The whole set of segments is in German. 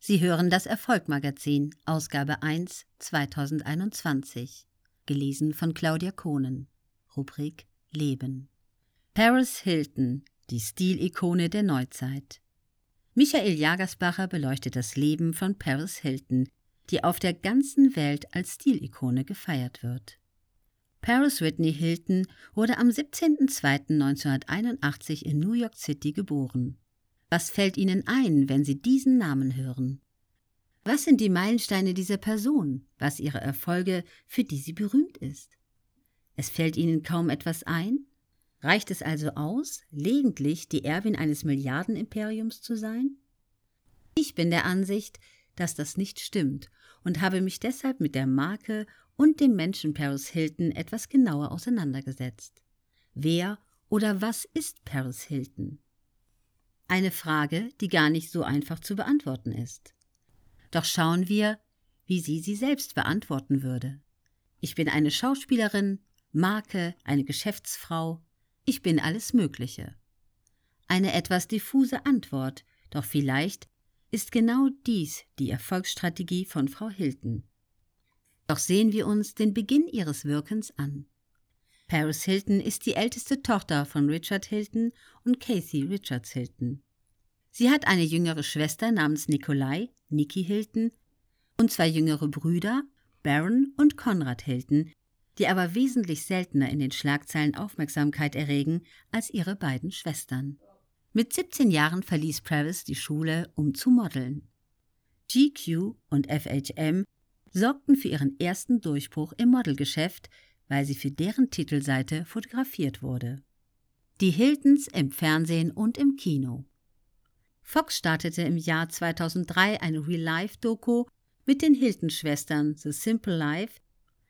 Sie hören das Erfolgmagazin, Ausgabe 1, 2021. Gelesen von Claudia Kohnen. Rubrik Leben. Paris Hilton, die Stilikone der Neuzeit. Michael Jagersbacher beleuchtet das Leben von Paris Hilton, die auf der ganzen Welt als Stilikone gefeiert wird. Paris Whitney Hilton wurde am 17.02.1981 in New York City geboren. Was fällt Ihnen ein, wenn Sie diesen Namen hören? Was sind die Meilensteine dieser Person, was ihre Erfolge, für die sie berühmt ist? Es fällt Ihnen kaum etwas ein? Reicht es also aus, gelegentlich die Erbin eines Milliardenimperiums zu sein? Ich bin der Ansicht, dass das nicht stimmt und habe mich deshalb mit der Marke und dem Menschen Paris Hilton etwas genauer auseinandergesetzt. Wer oder was ist Paris Hilton? Eine Frage, die gar nicht so einfach zu beantworten ist. Doch schauen wir, wie sie sie selbst beantworten würde. Ich bin eine Schauspielerin, Marke, eine Geschäftsfrau, ich bin alles Mögliche. Eine etwas diffuse Antwort, doch vielleicht ist genau dies die Erfolgsstrategie von Frau Hilton. Doch sehen wir uns den Beginn ihres Wirkens an. Paris Hilton ist die älteste Tochter von Richard Hilton und Kathy Richards Hilton. Sie hat eine jüngere Schwester namens Nikolai, Nikki Hilton, und zwei jüngere Brüder, Baron und Conrad Hilton, die aber wesentlich seltener in den Schlagzeilen Aufmerksamkeit erregen als ihre beiden Schwestern. Mit 17 Jahren verließ Travis die Schule, um zu modeln. GQ und FHM sorgten für ihren ersten Durchbruch im Modelgeschäft, weil sie für deren Titelseite fotografiert wurde. Die Hiltons im Fernsehen und im Kino. Fox startete im Jahr 2003 eine Real-Life-Doku mit den Hilton-Schwestern The Simple Life,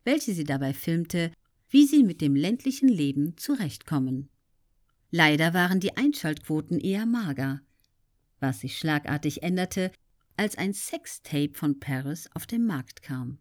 welche sie dabei filmte, wie sie mit dem ländlichen Leben zurechtkommen. Leider waren die Einschaltquoten eher mager, was sich schlagartig änderte, als ein Sextape von Paris auf den Markt kam.